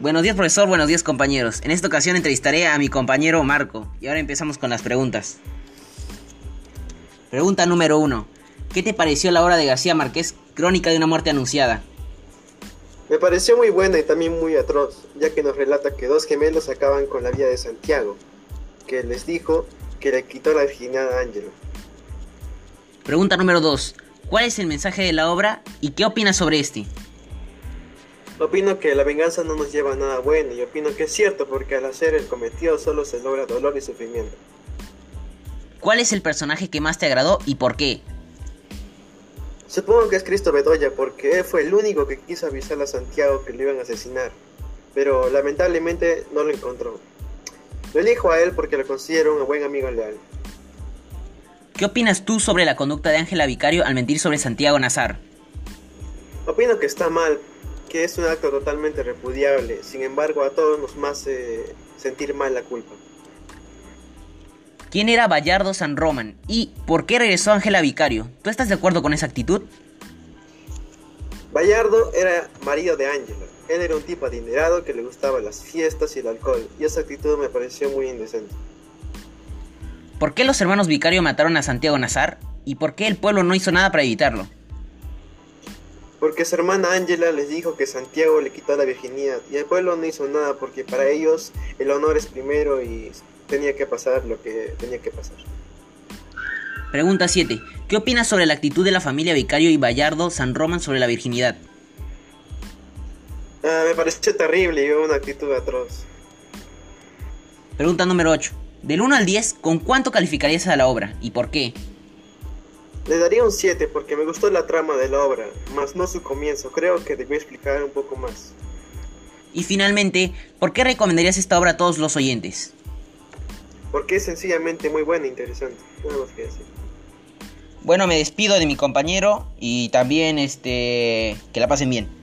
Buenos días profesor, buenos días compañeros. En esta ocasión entrevistaré a mi compañero Marco y ahora empezamos con las preguntas. Pregunta número 1. ¿Qué te pareció la obra de García Márquez, Crónica de una muerte anunciada? Me pareció muy buena y también muy atroz, ya que nos relata que dos gemelos acaban con la vida de Santiago, que les dijo que le quitó la virginidad a Ángelo. Pregunta número 2. ¿Cuál es el mensaje de la obra y qué opinas sobre este? Opino que la venganza no nos lleva a nada bueno y opino que es cierto porque al hacer el cometido solo se logra dolor y sufrimiento. ¿Cuál es el personaje que más te agradó y por qué? Supongo que es Cristo Bedoya porque él fue el único que quiso avisar a Santiago que lo iban a asesinar, pero lamentablemente no lo encontró. Lo elijo a él porque lo considero un buen amigo leal. ¿Qué opinas tú sobre la conducta de Ángela Vicario al mentir sobre Santiago Nazar? Opino que está mal que es un acto totalmente repudiable, sin embargo a todos nos hace sentir mal la culpa. ¿Quién era Bayardo San Roman y por qué regresó Ángela Vicario? ¿Tú estás de acuerdo con esa actitud? Bayardo era marido de Ángela. Él era un tipo adinerado que le gustaban las fiestas y el alcohol, y esa actitud me pareció muy indecente. ¿Por qué los hermanos Vicario mataron a Santiago Nazar? ¿Y por qué el pueblo no hizo nada para evitarlo? Porque su hermana Ángela les dijo que Santiago le quitó la virginidad y el pueblo no hizo nada porque para ellos el honor es primero y tenía que pasar lo que tenía que pasar. Pregunta 7. ¿Qué opinas sobre la actitud de la familia Vicario y Bayardo San Roman sobre la virginidad? Ah, me pareció terrible y una actitud atroz. Pregunta número 8. Del 1 al 10, ¿con cuánto calificarías a la obra y por qué? Le daría un 7 porque me gustó la trama de la obra, más no su comienzo. Creo que debí explicar un poco más. Y finalmente, ¿por qué recomendarías esta obra a todos los oyentes? Porque es sencillamente muy buena e interesante. Nada más que decir. Bueno, me despido de mi compañero y también este que la pasen bien.